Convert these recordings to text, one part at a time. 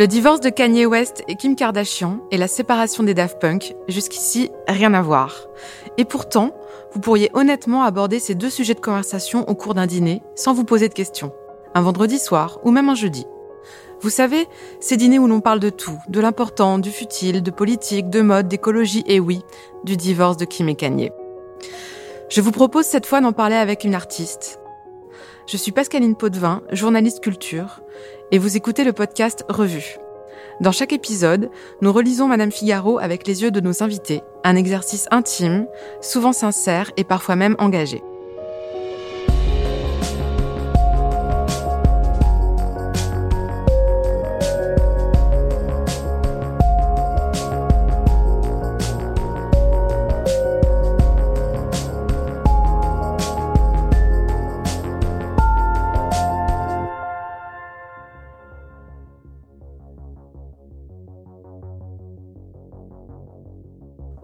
Le divorce de Kanye West et Kim Kardashian et la séparation des Daft Punk, jusqu'ici, rien à voir. Et pourtant, vous pourriez honnêtement aborder ces deux sujets de conversation au cours d'un dîner sans vous poser de questions. Un vendredi soir ou même un jeudi. Vous savez, ces dîners où l'on parle de tout, de l'important, du futile, de politique, de mode, d'écologie et oui, du divorce de Kim et Kanye. Je vous propose cette fois d'en parler avec une artiste. Je suis Pascaline Potvin, journaliste culture, et vous écoutez le podcast Revue. Dans chaque épisode, nous relisons Madame Figaro avec les yeux de nos invités, un exercice intime, souvent sincère et parfois même engagé.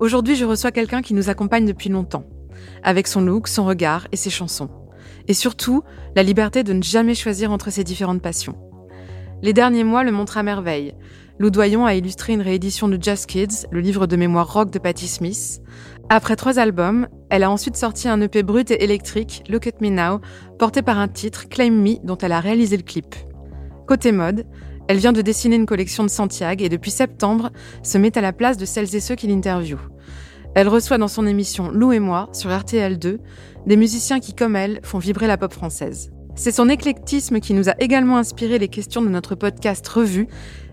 Aujourd'hui, je reçois quelqu'un qui nous accompagne depuis longtemps, avec son look, son regard et ses chansons. Et surtout, la liberté de ne jamais choisir entre ses différentes passions. Les derniers mois le montrent à merveille. Lou Doyon a illustré une réédition de Just Kids, le livre de mémoire rock de Patti Smith. Après trois albums, elle a ensuite sorti un EP brut et électrique, Look at Me Now, porté par un titre, Claim Me, dont elle a réalisé le clip. Côté mode, elle vient de dessiner une collection de Santiago et depuis septembre se met à la place de celles et ceux qui l'interviewent. Elle reçoit dans son émission Lou et moi sur RTL2 des musiciens qui, comme elle, font vibrer la pop française. C'est son éclectisme qui nous a également inspiré les questions de notre podcast Revue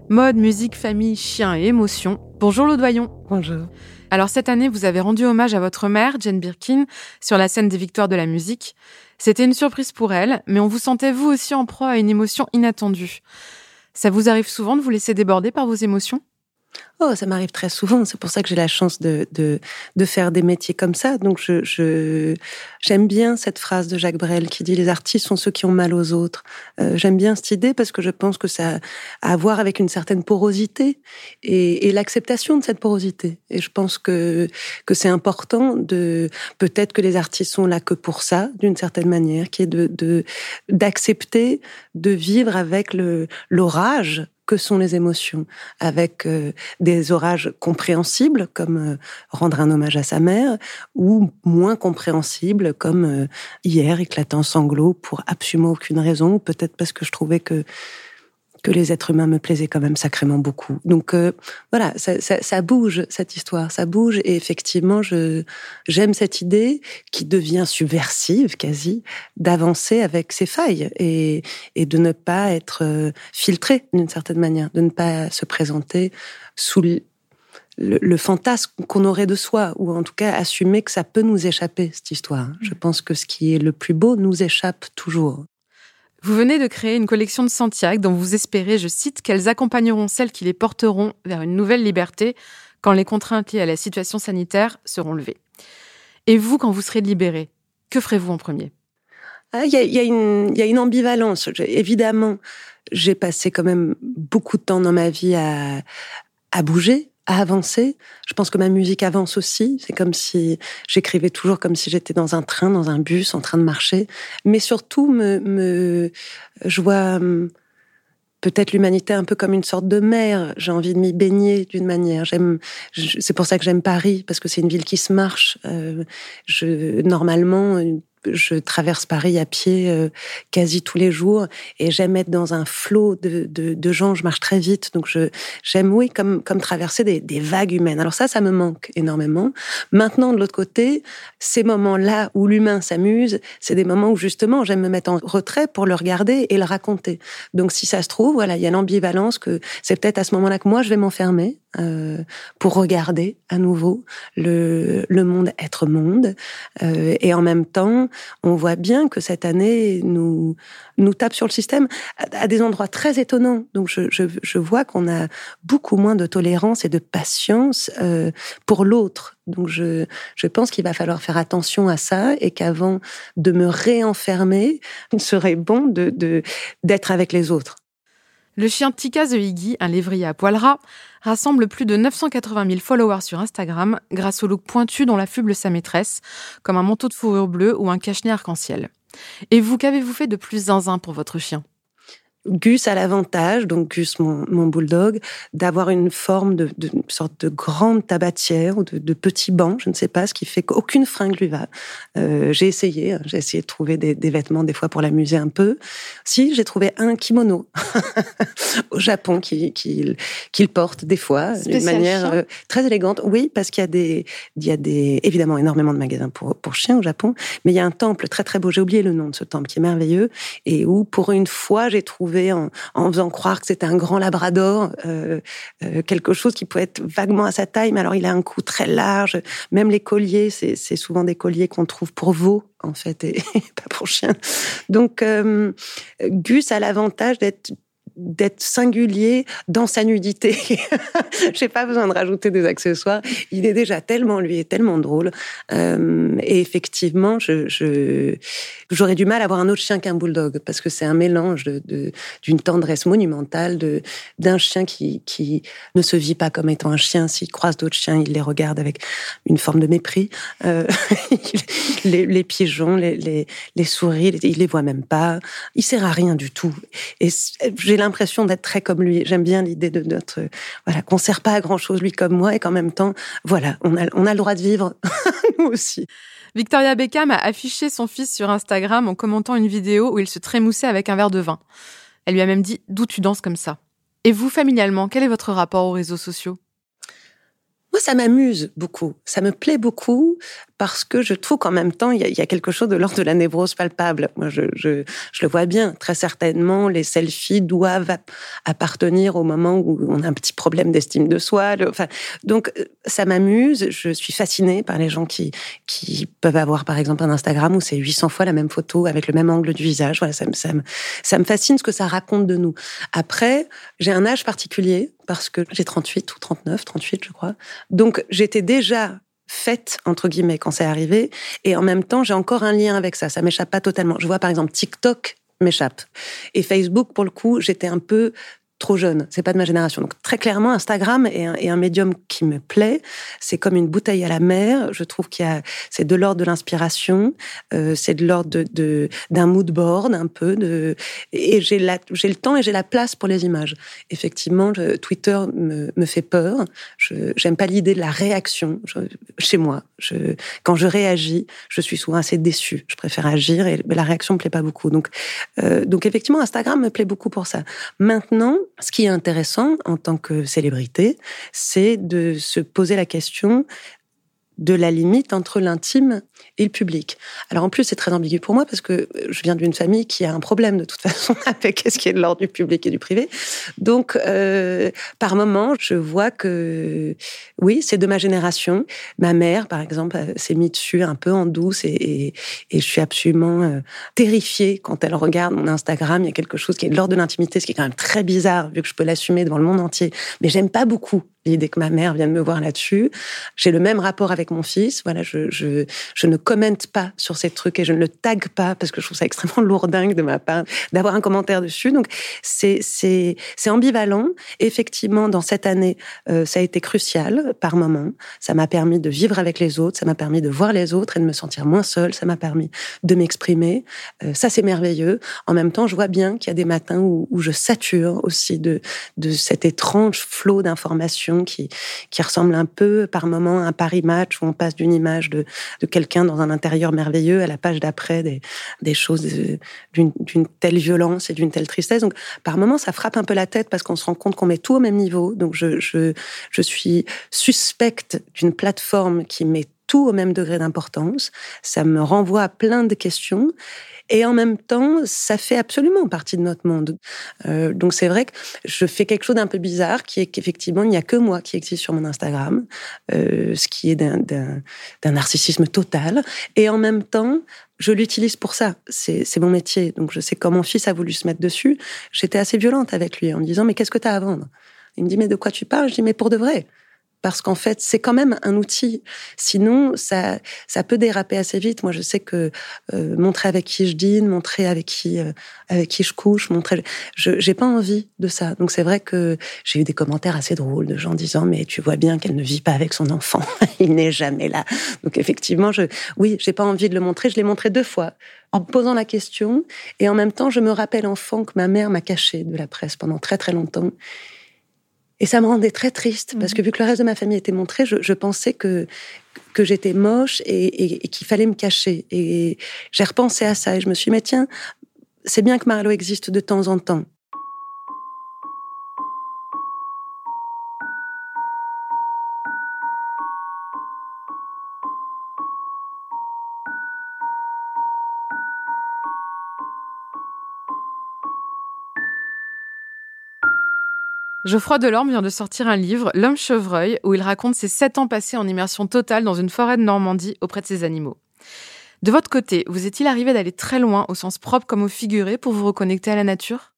Mode, musique, famille, chien et émotion. Bonjour Lou Doyon. Bonjour. Alors cette année, vous avez rendu hommage à votre mère, Jane Birkin, sur la scène des Victoires de la musique. C'était une surprise pour elle, mais on vous sentait vous aussi en proie à une émotion inattendue. Ça vous arrive souvent de vous laisser déborder par vos émotions? Oh, ça m'arrive très souvent. C'est pour ça que j'ai la chance de, de, de, faire des métiers comme ça. Donc, je, je, j'aime bien cette phrase de Jacques Brel qui dit les artistes sont ceux qui ont mal aux autres. Euh, j'aime bien cette idée parce que je pense que ça a à voir avec une certaine porosité et, et l'acceptation de cette porosité. Et je pense que, que c'est important de, peut-être que les artistes sont là que pour ça, d'une certaine manière, qui est de, de, d'accepter de vivre avec le, l'orage que sont les émotions, avec euh, des orages compréhensibles comme euh, rendre un hommage à sa mère, ou moins compréhensibles comme euh, hier éclatant sanglot pour absolument aucune raison, peut-être parce que je trouvais que que les êtres humains me plaisaient quand même sacrément beaucoup. Donc euh, voilà, ça, ça, ça, bouge cette histoire, ça bouge et effectivement, je j'aime cette idée qui devient subversive quasi d'avancer avec ses failles et, et de ne pas être euh, filtré d'une certaine manière, de ne pas se présenter sous le, le, fantasme qu'on aurait de soi, ou en tout cas assumer que ça peut nous échapper, cette histoire. Je pense que ce qui est le plus beau nous échappe toujours. Vous venez de créer une collection de Santiago dont vous espérez, je cite, qu'elles accompagneront celles qui les porteront vers une nouvelle liberté quand les contraintes liées à la situation sanitaire seront levées. Et vous, quand vous serez libéré, que ferez-vous en premier? Ah, Il y, a, y, a une ambivalence. Évidemment, j'ai passé quand même beaucoup de temps dans ma vie à, à bouger, à avancer. Je pense que ma musique avance aussi. C'est comme si j'écrivais toujours comme si j'étais dans un train, dans un bus, en train de marcher. Mais surtout, me, me je vois hum, peut-être l'humanité un peu comme une sorte de mer. J'ai envie de m'y baigner d'une manière. J'aime, c'est pour ça que j'aime Paris parce que c'est une ville qui se marche. Euh, je normalement je traverse Paris à pied euh, quasi tous les jours et j'aime être dans un flot de, de, de, gens. Je marche très vite, donc je j'aime oui comme comme traverser des, des, vagues humaines. Alors ça, ça me manque énormément. Maintenant, de l'autre côté, ces moments-là où l'humain s'amuse, c'est des moments où justement j'aime me mettre en retrait pour le regarder et le raconter. Donc si ça se trouve, voilà, il y a l'ambivalence que c'est peut-être à ce moment-là que moi je vais m'enfermer euh, pour regarder à nouveau le, le monde être monde euh, et en même temps on voit bien que cette année nous nous tape sur le système à, des endroits très étonnants. Donc je, je, je vois qu'on a beaucoup moins de tolérance et de patience euh, pour l'autre. Donc je, je pense qu'il va falloir faire attention à ça et qu'avant de me réenfermer, il serait bon de d'être avec les autres. Le chien Tika the un lévrier à poil ras, rassemble plus de 980 000 followers sur Instagram grâce au look pointu dont l'affuble sa maîtresse, comme un manteau de fourrure bleue ou un cache-nez arc-en-ciel. Et vous, qu'avez-vous fait de plus zinzin pour votre chien? Gus a l'avantage, donc Gus, mon, mon bulldog, d'avoir une forme de, de sorte de grande tabatière ou de, de, petit banc, je ne sais pas, ce qui fait qu'aucune fringue lui va. Euh, j'ai essayé, hein, j'ai essayé de trouver des, des, vêtements des fois pour l'amuser un peu. Si, j'ai trouvé un kimono au Japon qu'il qui, qui, porte des fois d'une manière euh, très élégante. Oui, parce qu'il y a des, il y a des, évidemment énormément de magasins pour, pour chiens au Japon, mais il y a un temple très très beau, j'ai oublié le nom de ce temple qui est merveilleux, et où pour une fois j'ai trouvé en, faisant croire que c'était un grand labrador, euh, euh, quelque chose qui pouvait être vaguement à sa taille, mais alors il a un cou très large. Même les colliers, c'est souvent des colliers qu'on trouve pour veaux en fait et, pas pour chiens. Donc euh, Gus a l'avantage d'être d'être singulier dans sa nudité. J'ai pas besoin de rajouter des accessoires. Il est déjà tellement lui est tellement drôle. Euh, et effectivement, j'aurais du mal à avoir un autre chien qu'un bulldog parce que c'est un mélange de, d'une tendresse monumentale, d'un chien qui qui ne se vit pas comme étant un chien. S'il croise d'autres chiens, il les regarde avec une forme de mépris. Euh, les, les, pigeons, les, les, les souris, il les voit même pas. Il sert à rien du tout. Et j'ai l'impression d'être très comme lui. J'aime bien l'idée de notre, voilà, qu'on sert pas à grand chose lui comme moi et qu'en même temps, voilà, on a, on a le droit de vivre, nous aussi. Victoria Beckham a affiché son fils sur Instagram en commentant une vidéo où il se trémoussait avec un verre de vin. Elle lui a même dit D'où tu danses comme ça? Et vous, familialement, quel est votre rapport aux réseaux sociaux? Moi, ça m'amuse beaucoup. Ça me plaît beaucoup parce que je trouve qu'en même temps, il y, a, quelque chose de l'ordre de la névrose palpable. Moi, je, je, je, le vois bien. Très certainement, les selfies doivent appartenir au moment où on a un petit problème d'estime de soi. Enfin, donc, euh, ça m'amuse. Je suis fascinée par les gens qui, qui peuvent avoir, par exemple, un Instagram où c'est 800 fois la même photo avec le même angle du visage. Voilà, ça, ça, me, ça me fascine ce que ça raconte de nous. Après, j'ai un âge particulier parce que j'ai 38 ou 39, 38, je crois. Donc, j'étais déjà faite entre guillemets quand c'est arrivé. Et en même temps j'ai encore un lien avec ça. Ça m'échappe pas totalement. Je vois par exemple TikTok m'échappe. Et Facebook pour le coup j'étais un peu trop jeune, c'est pas de ma génération. Donc très clairement, Instagram est un, un médium qui me plaît. C'est comme une bouteille à la mer. Je trouve qu'il y a, c'est de l'ordre de l'inspiration, euh, c'est de l'ordre de, d'un mood board un peu. De, et j'ai la, j'ai le temps et j'ai la place pour les images. Effectivement, Twitter me, me fait peur. Je j'aime pas l'idée de la réaction chez moi. Je, quand je réagis, je suis souvent assez déçue. Je préfère agir et la réaction me plaît pas beaucoup. Donc, euh, donc effectivement, Instagram me plaît beaucoup pour ça. Maintenant, ce qui est intéressant en tant que célébrité, c'est de se poser la question de la limite entre l'intime et le public. Alors en plus, c'est très ambigu pour moi parce que je viens d'une famille qui a un problème de toute façon avec ce qui est de l'ordre du public et du privé. Donc, euh, par moment, je vois que oui, c'est de ma génération. Ma mère, par exemple, s'est mise dessus un peu en douce et, je suis absolument euh, terrifiée quand elle regarde mon Instagram. Il y a quelque chose qui est de l'ordre de l'intimité, ce qui est quand même très bizarre vu que je peux l'assumer devant le monde entier. Mais j'aime pas beaucoup l'idée que ma mère vienne me voir là-dessus. J'ai le même rapport avec mon fils. Voilà, je, je, je ne commente pas sur ces trucs et je ne le tag pas parce que je trouve ça extrêmement lourdingue de ma part d'avoir un commentaire dessus. Donc c'est c'est c'est ambivalent. Effectivement, dans cette année, euh, ça a été crucial par moment. Ça m'a permis de vivre avec les autres, ça m'a permis de voir les autres et de me sentir moins seule. Ça m'a permis de m'exprimer. Euh, ça c'est merveilleux. En même temps, je vois bien qu'il y a des matins où, où je sature aussi de de cet étrange flot d'informations qui qui ressemble un peu par moment à un Paris Match où on passe d'une image de de quelqu'un dans un intérieur merveilleux, à la page d'après, des, des choses d'une telle violence et d'une telle tristesse. Donc, par moments, ça frappe un peu la tête parce qu'on se rend compte qu'on met tout au même niveau. Donc, je, je, je suis suspecte d'une plateforme qui met tout au même degré d'importance. Ça me renvoie à plein de questions. Et en même temps, ça fait absolument partie de notre monde. Euh, donc c'est vrai que je fais quelque chose d'un peu bizarre, qui est qu'effectivement, il n'y a que moi qui existe sur mon Instagram, euh, ce qui est d'un narcissisme total. Et en même temps, je l'utilise pour ça. C'est mon métier. Donc je sais quand mon fils a voulu se mettre dessus, j'étais assez violente avec lui en me disant, mais qu'est-ce que tu as à vendre? Il me dit, mais de quoi tu parles? Je dis, mais pour de vrai parce qu'en fait, c'est quand même un outil. Sinon, ça, ça peut déraper assez vite. Moi, je sais que euh, montrer avec qui je dîne, montrer avec qui, euh, avec qui je couche, montrer, je j'ai pas envie de ça. Donc c'est vrai que j'ai eu des commentaires assez drôles de gens disant mais tu vois bien qu'elle ne vit pas avec son enfant, il n'est jamais là. Donc effectivement, je, oui, j'ai pas envie de le montrer. Je l'ai montré deux fois en posant la question. Et en même temps, je me rappelle enfant que ma mère m'a caché de la presse pendant très très longtemps. Et ça me rendait très triste parce que vu que le reste de ma famille était montré, je, pensais que que j'étais moche et, et qu'il fallait me cacher. Et j'ai repensé à ça et je me suis dit, mais tiens, c'est bien que Marlo existe de temps en temps. Geoffroy Delorme vient de sortir un livre, L'homme chevreuil, où il raconte ses sept ans passés en immersion totale dans une forêt de Normandie auprès de ses animaux. De votre côté, vous est-il arrivé d'aller très loin, au sens propre comme au figuré, pour vous reconnecter à la nature?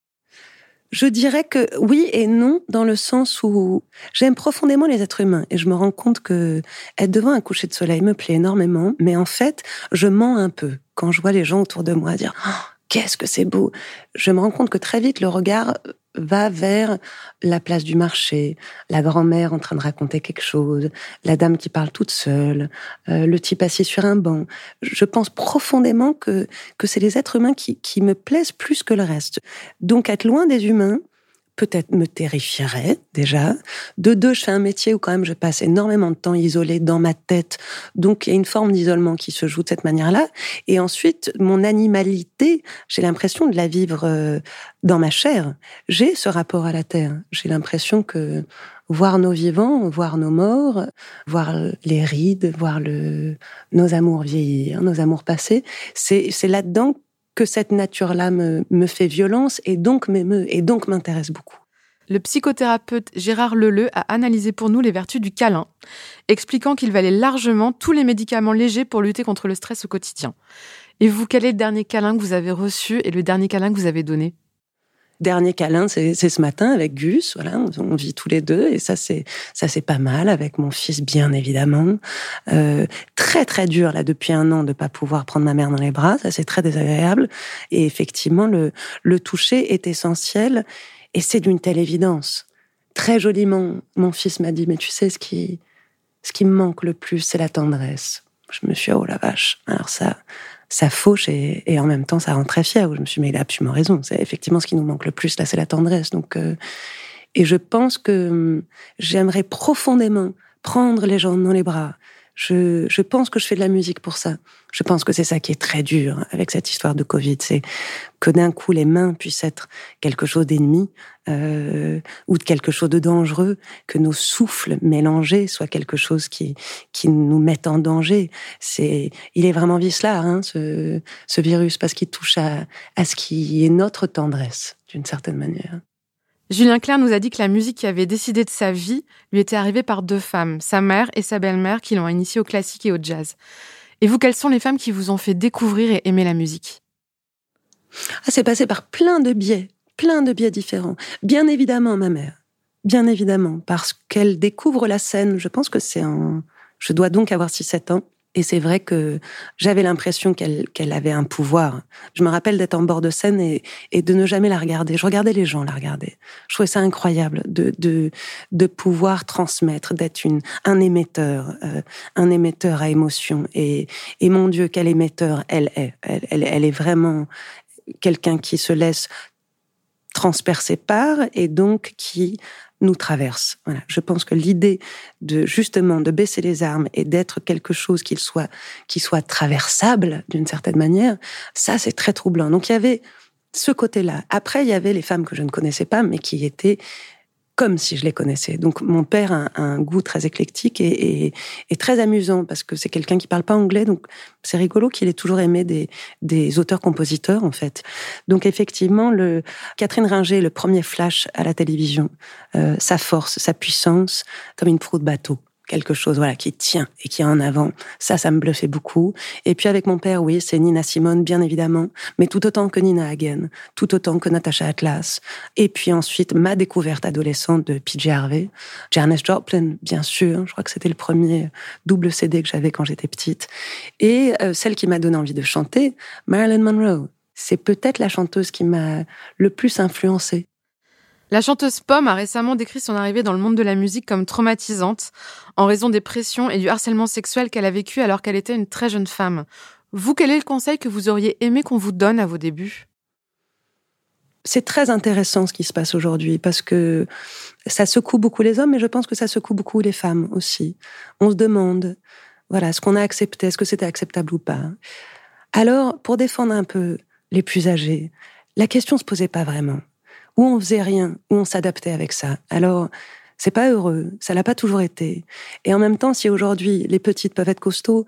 Je dirais que oui et non, dans le sens où j'aime profondément les êtres humains et je me rends compte que être devant un coucher de soleil me plaît énormément, mais en fait, je mens un peu quand je vois les gens autour de moi dire oh, qu'est-ce que c'est beau. Je me rends compte que très vite le regard va vers la place du marché, la grand-mère en train de raconter quelque chose, la dame qui parle toute seule, euh, le type assis sur un banc. Je pense profondément que, que c'est les êtres humains qui, qui me plaisent plus que le reste. Donc être loin des humains, peut-être me terrifierait déjà. De deux, je fais un métier où quand même je passe énormément de temps isolé dans ma tête, donc il y a une forme d'isolement qui se joue de cette manière-là. Et ensuite, mon animalité, j'ai l'impression de la vivre euh, dans ma chair. J'ai ce rapport à la terre. J'ai l'impression que voir nos vivants, voir nos morts, voir les rides, voir nos amours vieillir, nos amours passés, c'est là-dedans que cette nature-là me, me, fait violence et donc m'émeut et donc m'intéresse beaucoup. Le psychothérapeute Gérard Leleu a analysé pour nous les vertus du câlin, expliquant qu'il valait largement tous les médicaments légers pour lutter contre le stress au quotidien. Et vous, quel est le dernier câlin que vous avez reçu et le dernier câlin que vous avez donné? Dernier câlin, c'est ce matin avec Gus. Voilà, on, vit tous les deux et ça c'est ça c'est pas mal avec mon fils bien évidemment. Euh, très très dur là depuis un an de pas pouvoir prendre ma mère dans les bras, ça c'est très désagréable. Et effectivement le le toucher est essentiel et c'est d'une telle évidence. Très joliment, mon fils m'a dit mais tu sais ce qui ce qui me manque le plus c'est la tendresse. Je me suis dit, oh la vache. Alors ça ça fauche et, en même temps ça rend très fier. Je me suis dit, mais il a absolument raison. C'est effectivement ce qui nous manque le plus là, c'est la tendresse. Donc, euh, et je pense que hum, j'aimerais profondément prendre les gens dans les bras, je, je pense que je fais de la musique pour ça. Je pense que c'est ça qui est très dur avec cette histoire de Covid, c'est que d'un coup les mains puissent être quelque chose d'ennemi euh, ou de quelque chose de dangereux, que nos souffles mélangés soient quelque chose qui qui nous mette en danger. C'est, il est vraiment vicelard, hein, ce, ce virus, parce qu'il touche à, à ce qui est notre tendresse d'une certaine manière. Julien Clerc nous a dit que la musique qui avait décidé de sa vie lui était arrivée par deux femmes, sa mère et sa belle-mère, qui l'ont initié au classique et au jazz. Et vous, quelles sont les femmes qui vous ont fait découvrir et aimer la musique? Ah, C'est passé par plein de biais, plein de biais différents. Bien évidemment, ma mère. Bien évidemment, parce qu'elle découvre la scène. Je pense que c'est un... Je dois donc avoir 6-7 ans. Et c'est vrai que j'avais l'impression qu'elle avait un pouvoir. Je me rappelle d'être en bord de scène et, et de ne jamais la regarder. Je regardais les gens la regarder. Je trouvais ça incroyable de de, de pouvoir transmettre, d'être un émetteur, euh, un émetteur à émotion. Et, et mon Dieu, quel émetteur elle est. Elle, elle est vraiment quelqu'un qui se laisse transpercer par et donc qui nous traverse. Voilà. Je pense que l'idée de justement de baisser les armes et d'être quelque chose qui soit qui soit traversable d'une certaine manière, ça c'est très troublant. Donc il y avait ce côté-là. Après, il y avait les femmes que je ne connaissais pas, mais qui étaient comme si je les connaissais. Donc mon père a un goût très éclectique et, très amusant parce que c'est quelqu'un qui parle pas anglais, donc c'est rigolo qu'il ait toujours aimé des, des auteurs-compositeurs en fait. Donc effectivement, le Catherine Ringer, le premier flash à la télévision, euh, sa force, sa puissance, comme une proue de bateau quelque chose voilà qui tient et qui est en avant. Ça, ça me bluffait beaucoup. Et puis avec mon père, oui, c'est Nina Simone, bien évidemment, mais tout autant que Nina Hagen, tout autant que Natasha Atlas. Et puis ensuite, ma découverte adolescente de PJ Harvey, Janis Joplin, bien sûr. Je crois que c'était le premier double CD que j'avais quand j'étais petite. Et euh, celle qui m'a donné envie de chanter, Marilyn Monroe. C'est peut-être la chanteuse qui m'a le plus influencée. La chanteuse Pomme a récemment décrit son arrivée dans le monde de la musique comme traumatisante en raison des pressions et du harcèlement sexuel qu'elle a vécu alors qu'elle était une très jeune femme. Vous, quel est le conseil que vous auriez aimé qu'on vous donne à vos débuts? C'est très intéressant ce qui se passe aujourd'hui parce que ça secoue beaucoup les hommes, mais je pense que ça secoue beaucoup les femmes aussi. On se demande, voilà, ce qu'on a accepté, est-ce que c'était acceptable ou pas? Alors, pour défendre un peu les plus âgés, la question se posait pas vraiment. Ou on faisait rien, ou on s'adaptait avec ça. Alors, c'est pas heureux, ça l'a pas toujours été. Et en même temps, si aujourd'hui les petites peuvent être costauds,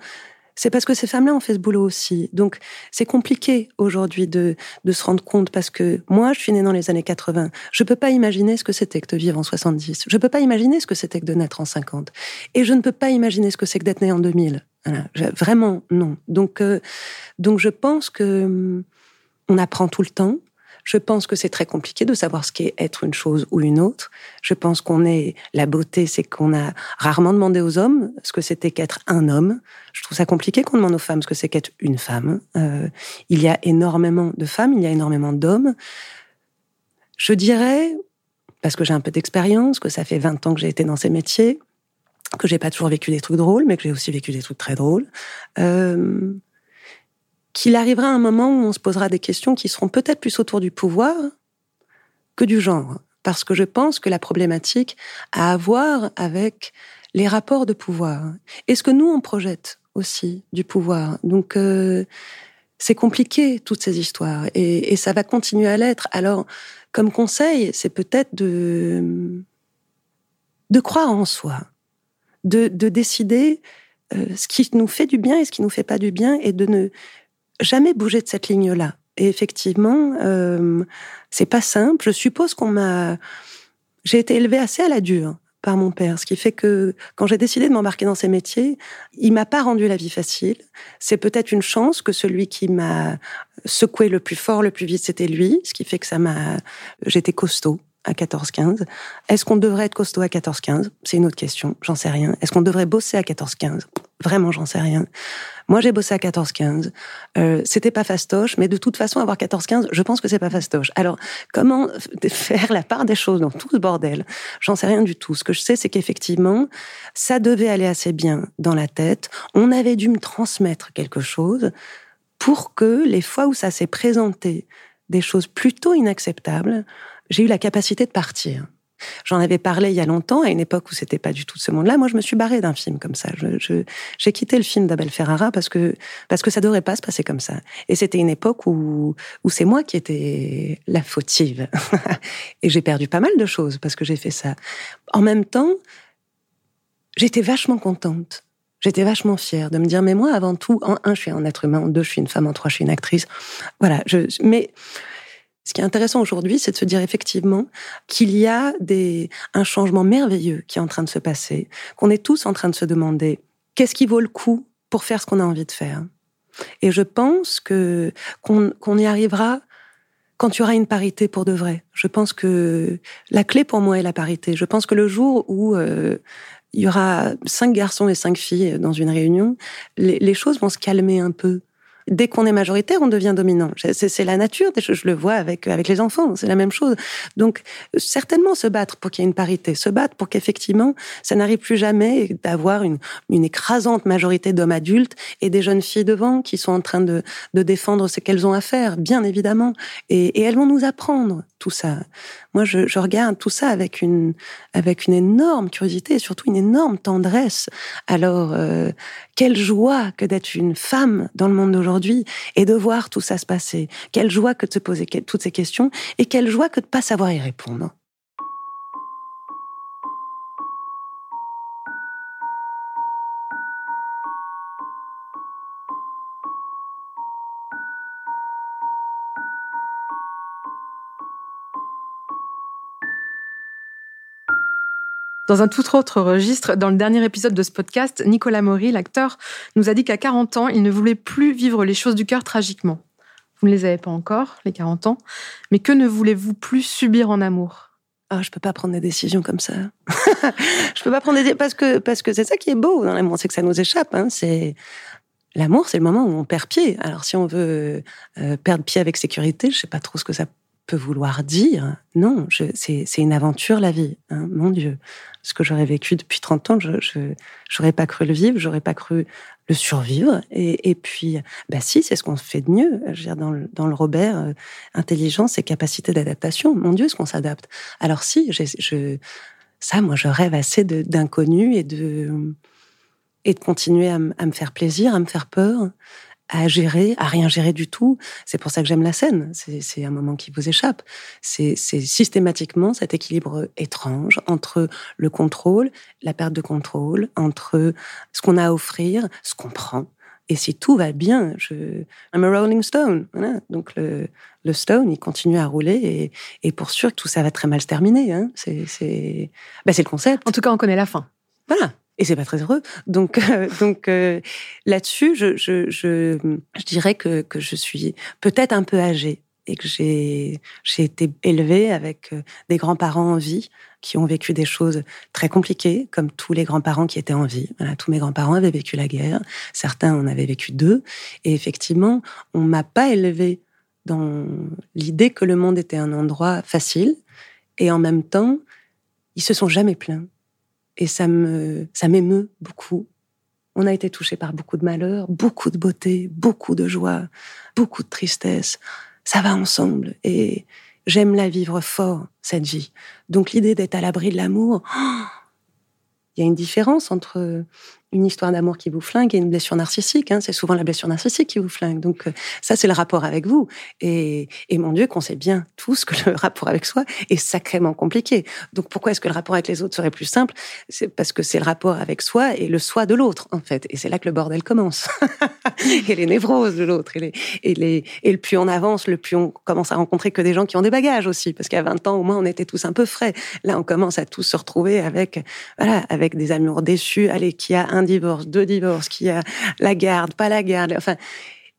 c'est parce que ces femmes-là ont fait ce boulot aussi. Donc, c'est compliqué aujourd'hui de, de se rendre compte parce que moi, je suis née dans les années 80. Je peux pas imaginer ce que c'était que de vivre en 70. Je peux pas imaginer ce que c'était que de naître en 50. Et je ne peux pas imaginer ce que c'est que d'être née en 2000. Vraiment, non. Donc, euh, donc, je pense que hum, on apprend tout le temps. Je pense que c'est très compliqué de savoir ce qu'est être une chose ou une autre. Je pense qu'on est la beauté, c'est qu'on a rarement demandé aux hommes ce que c'était qu'être un homme. Je trouve ça compliqué qu'on demande aux femmes ce que c'est qu'être une femme. Euh, il y a énormément de femmes, il y a énormément d'hommes. Je dirais, parce que j'ai un peu d'expérience, que ça fait 20 ans que j'ai été dans ces métiers, que j'ai pas toujours vécu des trucs drôles, mais que j'ai aussi vécu des trucs très drôles. Euh, qu'il arrivera un moment où on se posera des questions qui seront peut-être plus autour du pouvoir que du genre. Parce que je pense que la problématique a à voir avec les rapports de pouvoir. Et ce que nous, on projette aussi du pouvoir. Donc, euh, c'est compliqué, toutes ces histoires. Et, ça va continuer à l'être. Alors, comme conseil, c'est peut-être de, de croire en soi. De, de décider euh, ce qui nous fait du bien et ce qui nous fait pas du bien et de ne jamais bougé de cette ligne-là. Et effectivement, euh, c'est pas simple. Je suppose qu'on m'a, j'ai été élevée assez à la dure par mon père, ce qui fait que quand j'ai décidé de m'embarquer dans ces métiers, il m'a pas rendu la vie facile. C'est peut-être une chance que celui qui m'a secoué le plus fort, le plus vite, c'était lui, ce qui fait que ça m'a, j'étais costaud à 14-15. Est-ce qu'on devrait être costaud à 14-15 C'est une autre question, j'en sais rien. Est-ce qu'on devrait bosser à 14-15 Vraiment, j'en sais rien. Moi, j'ai bossé à 14-15. Euh, c'était pas fastoche, mais de toute façon, avoir 14-15, je pense que c'est pas fastoche. Alors, comment faire la part des choses dans tout ce bordel? J'en sais rien du tout. Ce que je sais, c'est qu'effectivement, ça devait aller assez bien dans la tête. On avait dû me transmettre quelque chose pour que les fois où ça s'est présenté des choses plutôt inacceptables, j'ai eu la capacité de partir. J'en avais parlé il y a longtemps, à une époque où c'était pas du tout ce monde-là. Moi, je me suis barrée d'un film comme ça. J'ai quitté le film d'Abel Ferrara parce que parce que ça devrait pas se passer comme ça. Et c'était une époque où où c'est moi qui étais la fautive. et j'ai perdu pas mal de choses parce que j'ai fait ça. En même temps, j'étais vachement contente. J'étais vachement fière de me dire, mais moi, avant tout, en un, je suis un être humain, en deux, je suis une femme, en trois, je suis une actrice. Voilà. Je, mais ce qui est intéressant aujourd'hui, c'est de se dire effectivement qu'il y a des, un changement merveilleux qui est en train de se passer, qu'on est tous en train de se demander qu'est-ce qui vaut le coup pour faire ce qu'on a envie de faire. Et je pense que qu'on y arrivera quand il y aura une parité pour de vrai. Je pense que la clé pour moi est la parité. Je pense que le jour où euh, il y aura cinq garçons et cinq filles dans une réunion, les, les choses vont se calmer un peu dès qu'on est majoritaire, on devient dominant. C'est la nature, je le vois avec, avec les enfants, c'est la même chose. Donc, certainement se battre pour qu'il y ait une parité, se battre pour qu'effectivement, ça n'arrive plus jamais d'avoir une, une écrasante majorité d'hommes adultes et des jeunes filles devant qui sont en train de, de défendre ce qu'elles ont à faire, bien évidemment. Et, et elles vont nous apprendre tout ça. Moi, je, je, regarde tout ça avec une, avec une énorme curiosité et surtout une énorme tendresse. Alors, euh, quelle joie que d'être une femme dans le monde d'aujourd'hui et de voir tout ça se passer. Quelle joie que de se poser toutes ces questions et quelle joie que de pas savoir y répondre. Dans un tout autre registre, dans le dernier épisode de ce podcast, Nicolas Maury, l'acteur, nous a dit qu'à 40 ans, il ne voulait plus vivre les choses du cœur tragiquement. Vous ne les avez pas encore, les 40 ans, mais que ne voulez-vous plus subir en amour? Ah, je peux pas prendre des décisions comme ça. je peux pas prendre des parce que parce que c'est ça qui est beau dans l'amour, c'est que ça nous échappe. Hein. C'est l'amour, c'est le moment où on perd pied. Alors si on veut euh, perdre pied avec sécurité, je sais pas trop ce que ça peut vouloir dire non, c'est une aventure la vie, hein, mon Dieu. Ce que j'aurais vécu depuis 30 ans, je n'aurais pas cru le vivre, j'aurais pas cru le survivre. Et, puis, bah si, c'est ce qu'on fait de mieux. Je veux dire, dans, le, dans le Robert, euh, intelligence et capacité d'adaptation. Mon Dieu, ce qu'on s'adapte? Alors si, je, ça, moi, je rêve assez d'inconnu et de et de continuer à, à, me faire plaisir, à me faire peur, à gérer, à rien gérer du tout. C'est pour ça que j'aime la scène. C'est un moment qui vous échappe. C'est systématiquement cet équilibre étrange entre le contrôle, la perte de contrôle, entre ce qu'on a à offrir, ce qu'on prend. Et si tout va bien, je, I'm a Rolling Stone. Donc le, le Stone, il continue à rouler et, et, pour sûr que tout ça va très mal se terminer. Hein. C'est bah, le concept. En tout cas, on connaît la fin. Voilà et c'est pas très heureux. Donc, euh, donc euh, là-dessus, je, je, je, je, dirais que, que je suis peut-être un peu âgée et que j'ai j'ai été élevée avec euh, des grands-parents en vie qui ont vécu des choses très compliquées, comme tous les grands-parents qui étaient en vie. Voilà, tous mes grands-parents avaient vécu la guerre, certains en avaient vécu deux, et effectivement, on m'a pas élevée dans l'idée que le monde était un endroit facile, et en même temps, ils se sont jamais plaints et ça me, ça m'émeut beaucoup. On a été touché par beaucoup de malheurs, beaucoup de beauté, beaucoup de joie, beaucoup de tristesse. Ça va ensemble et j'aime la vivre fort, cette vie. Donc l'idée d'être à l'abri de l'amour, il y a une différence entre une histoire d'amour qui vous flingue et une blessure narcissique. Hein. C'est souvent la blessure narcissique qui vous flingue. Donc euh, ça, c'est le rapport avec vous. Et, et mon Dieu, qu'on sait bien tous que le rapport avec soi est sacrément compliqué. Donc pourquoi est-ce que le rapport avec les autres serait plus simple? C'est parce que c'est le rapport avec soi et le soi de l'autre, en fait. Et c'est là que le bordel commence. et les névroses de l'autre. Et, les, et, les, et le plus on avance, le plus on commence à rencontrer que des gens qui ont des bagages aussi. Parce qu'à 20 ans, au moins, on était tous un peu frais. Là, on commence à tous se retrouver avec, voilà, avec des amours déçus. Allez, qui a un divorce, deux divorces, qui a la garde, pas la garde. Enfin,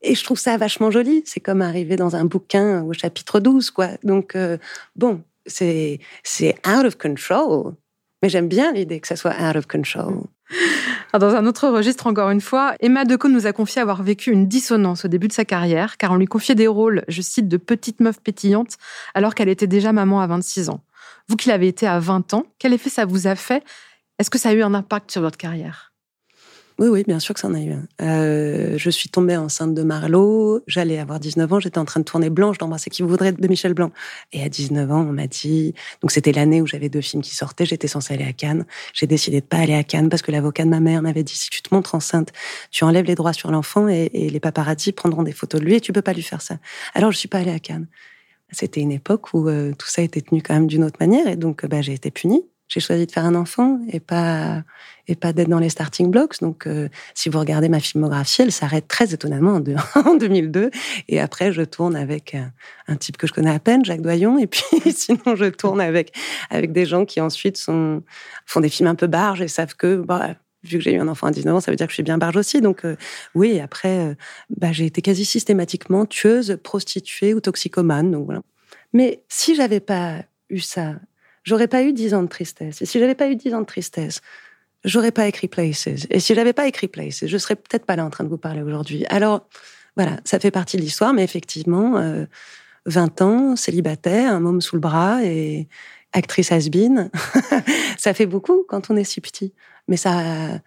et je trouve ça vachement joli. C'est comme arriver dans un bouquin au chapitre 12, quoi. Donc, euh, bon, c'est, out of control. Mais j'aime bien l'idée que ça soit out of control. Dans un autre registre, encore une fois, Emma Decaux nous a confié avoir vécu une dissonance au début de sa carrière, car on lui confiait des rôles, je cite, de petite meuf pétillante, alors qu'elle était déjà maman à 26 ans. Vous qui l'avez été à 20 ans, quel effet ça vous a fait? Est-ce que ça a eu un impact sur votre carrière? Oui, oui, bien sûr que ça en a eu. Euh, je suis tombée enceinte de Marlowe, j'allais avoir 19 ans, j'étais en train de tourner Blanche d'embrasser qui voudrait de Michel Blanc. Et à 19 ans, on m'a dit, donc c'était l'année où j'avais deux films qui sortaient, j'étais censée aller à Cannes. J'ai décidé de pas aller à Cannes parce que l'avocat de ma mère m'avait dit, si tu te montres enceinte, tu enlèves les droits sur l'enfant et, les paparazzis prendront des photos de lui et tu peux pas lui faire ça. Alors je suis pas allée à Cannes. C'était une époque où euh, tout ça était tenu quand même d'une autre manière et donc bah, j'ai été punie j'ai choisi de faire un enfant et pas et pas d'être dans les starting blocks. Donc, euh, si vous regardez ma filmographie, elle s'arrête très étonnamment en, 2002. Et après, je tourne avec un, type que je connais à peine, Jacques Doyon. Et puis, sinon, je tourne avec avec des gens qui ensuite sont font des films un peu barges et savent que bah, vu que j'ai eu un enfant à 19 ans, ça veut dire que je suis bien barge aussi. Donc euh, oui, après, euh, bah, j'ai été quasi systématiquement tueuse, prostituée ou toxicomane. Donc voilà. Mais si j'avais pas eu ça j'aurais pas eu dix ans de tristesse. Et si j'avais pas eu dix ans de tristesse, j'aurais pas écrit Places. Et si j'avais pas écrit Places, je serais peut-être pas là en train de vous parler aujourd'hui. Alors, voilà, ça fait partie de l'histoire, mais effectivement, euh, 20 ans, célibataire, un môme sous le bras et actrice has ça fait beaucoup quand on est si petit. Mais ça,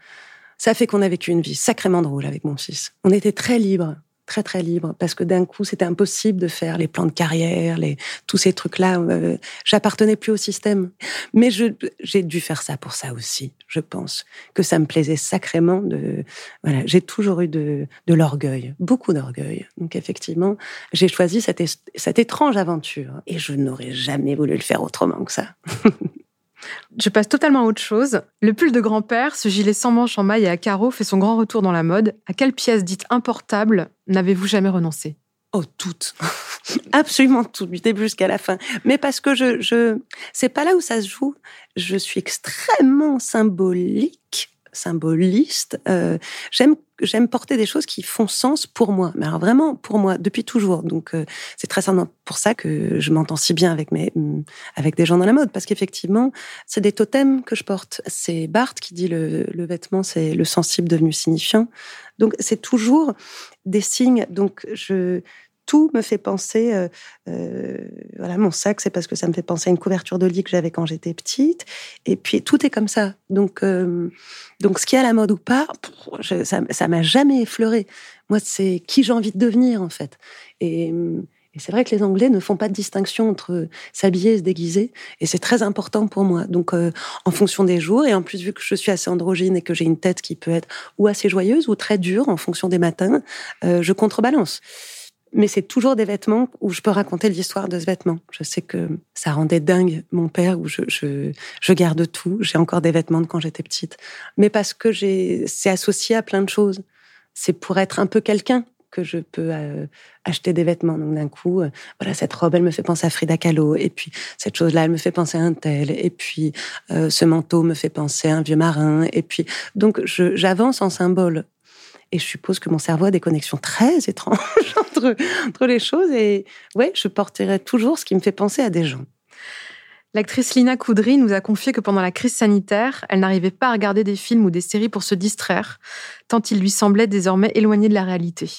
ça fait qu'on a vécu une vie sacrément drôle avec mon fils. On était très libres très très libre parce que d'un coup c'était impossible de faire les plans de carrière, les tous ces trucs là. Euh, j'appartenais plus au système, mais j'ai dû faire ça pour ça aussi. Je pense que ça me plaisait sacrément de voilà. J'ai toujours eu de, de l'orgueil, beaucoup d'orgueil. Donc effectivement, j'ai choisi cette, cette étrange aventure et je n'aurais jamais voulu le faire autrement que ça. Je passe totalement à autre chose. Le pull de grand-père, ce gilet sans manches en maille et à carreaux, fait son grand retour dans la mode. À quelle pièce dite importable n'avez-vous jamais renoncé? Oh, toutes. Absolument toutes, du début jusqu'à la fin. Mais parce que je, je, c'est pas là où ça se joue. Je suis extrêmement symbolique symboliste. Euh, j'aime j'aime porter des choses qui font sens pour moi, mais alors vraiment pour moi depuis toujours. Donc euh, c'est très certainement pour ça que je m'entends si bien avec mes avec des gens dans la mode parce qu'effectivement c'est des totems que je porte. C'est Barthes qui dit le, le vêtement c'est le sensible devenu signifiant. Donc c'est toujours des signes. Donc je tout me fait penser. Euh, euh, voilà, mon sac, c'est parce que ça me fait penser à une couverture de lit que j'avais quand j'étais petite. Et puis tout est comme ça. Donc, euh, donc ce qui est à la mode ou pas, ça, m'a jamais effleuré. Moi, c'est qui j'ai envie de devenir en fait. Et et c'est vrai que les Anglais ne font pas de distinction entre s'habiller et se déguiser, et c'est très important pour moi. Donc, euh, en fonction des jours, et en plus vu que je suis assez androgyne et que j'ai une tête qui peut être ou assez joyeuse ou très dure en fonction des matins, euh, je contrebalance. Mais c'est toujours des vêtements où je peux raconter l'histoire de ce vêtement. Je sais que ça rendait dingue mon père, où je, je, je garde tout. J'ai encore des vêtements de quand j'étais petite. Mais parce que j'ai, c'est associé à plein de choses. C'est pour être un peu quelqu'un que je peux euh, acheter des vêtements. Donc d'un coup, euh, voilà, cette robe, elle me fait penser à Frida Kahlo. Et puis cette chose-là, elle me fait penser à un tel. Et puis euh, ce manteau me fait penser à un vieux marin. Et puis donc j'avance en symbole. Et je suppose que mon cerveau a des connexions très étranges entre, entre les choses. Et ouais, je porterai toujours ce qui me fait penser à des gens. L'actrice Lina Koudry nous a confié que pendant la crise sanitaire, elle n'arrivait pas à regarder des films ou des séries pour se distraire, tant il lui semblait désormais éloigné de la réalité.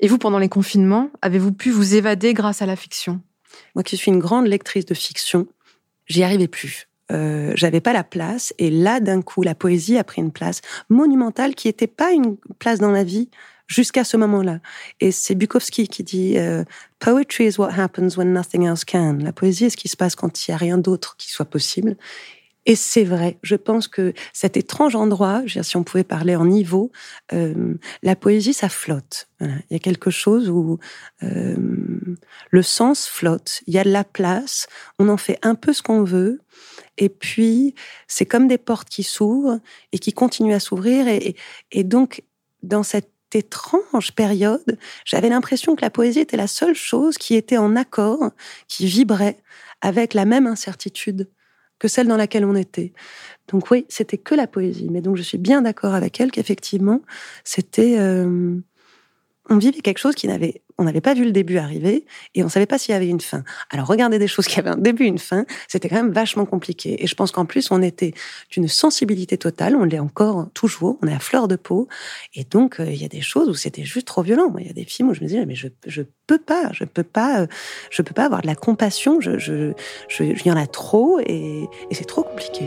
Et vous, pendant les confinements, avez-vous pu vous évader grâce à la fiction? Moi qui suis une grande lectrice de fiction, j'y arrivais plus. Euh, j'avais pas la place et là d'un coup la poésie a pris une place monumentale qui n'était pas une place dans ma vie jusqu'à ce moment-là. Et c'est Bukowski qui dit euh, Poetry is what happens when nothing else can. La poésie est ce qui se passe quand il n'y a rien d'autre qui soit possible. Et c'est vrai, je pense que cet étrange endroit, si on pouvait parler en niveau, euh, la poésie, ça flotte. Il y a quelque chose où euh, le sens flotte, il y a de la place, on en fait un peu ce qu'on veut, et puis c'est comme des portes qui s'ouvrent et qui continuent à s'ouvrir, et donc dans cette étrange période, j'avais l'impression que la poésie était la seule chose qui était en accord, qui vibrait avec la même incertitude que celle dans laquelle on était. Donc oui, c'était que la poésie. Mais donc je suis bien d'accord avec elle qu'effectivement, c'était... Euh, on vivait quelque chose qui n'avait on n'avait pas vu le début arriver et on savait pas s'il y avait une fin. Alors regarder des choses qui avaient un début, une fin, c'était quand même vachement compliqué. Et je pense qu'en plus on était d'une sensibilité totale, on l'est encore toujours, on est à fleur de peau. Et donc euh, il y a des choses où c'était juste trop violent. Il y a des films où je me disais mais je je peux pas, je peux pas, euh, je peux pas avoir de la compassion. Je je, je il y en a trop et, et c'est trop compliqué.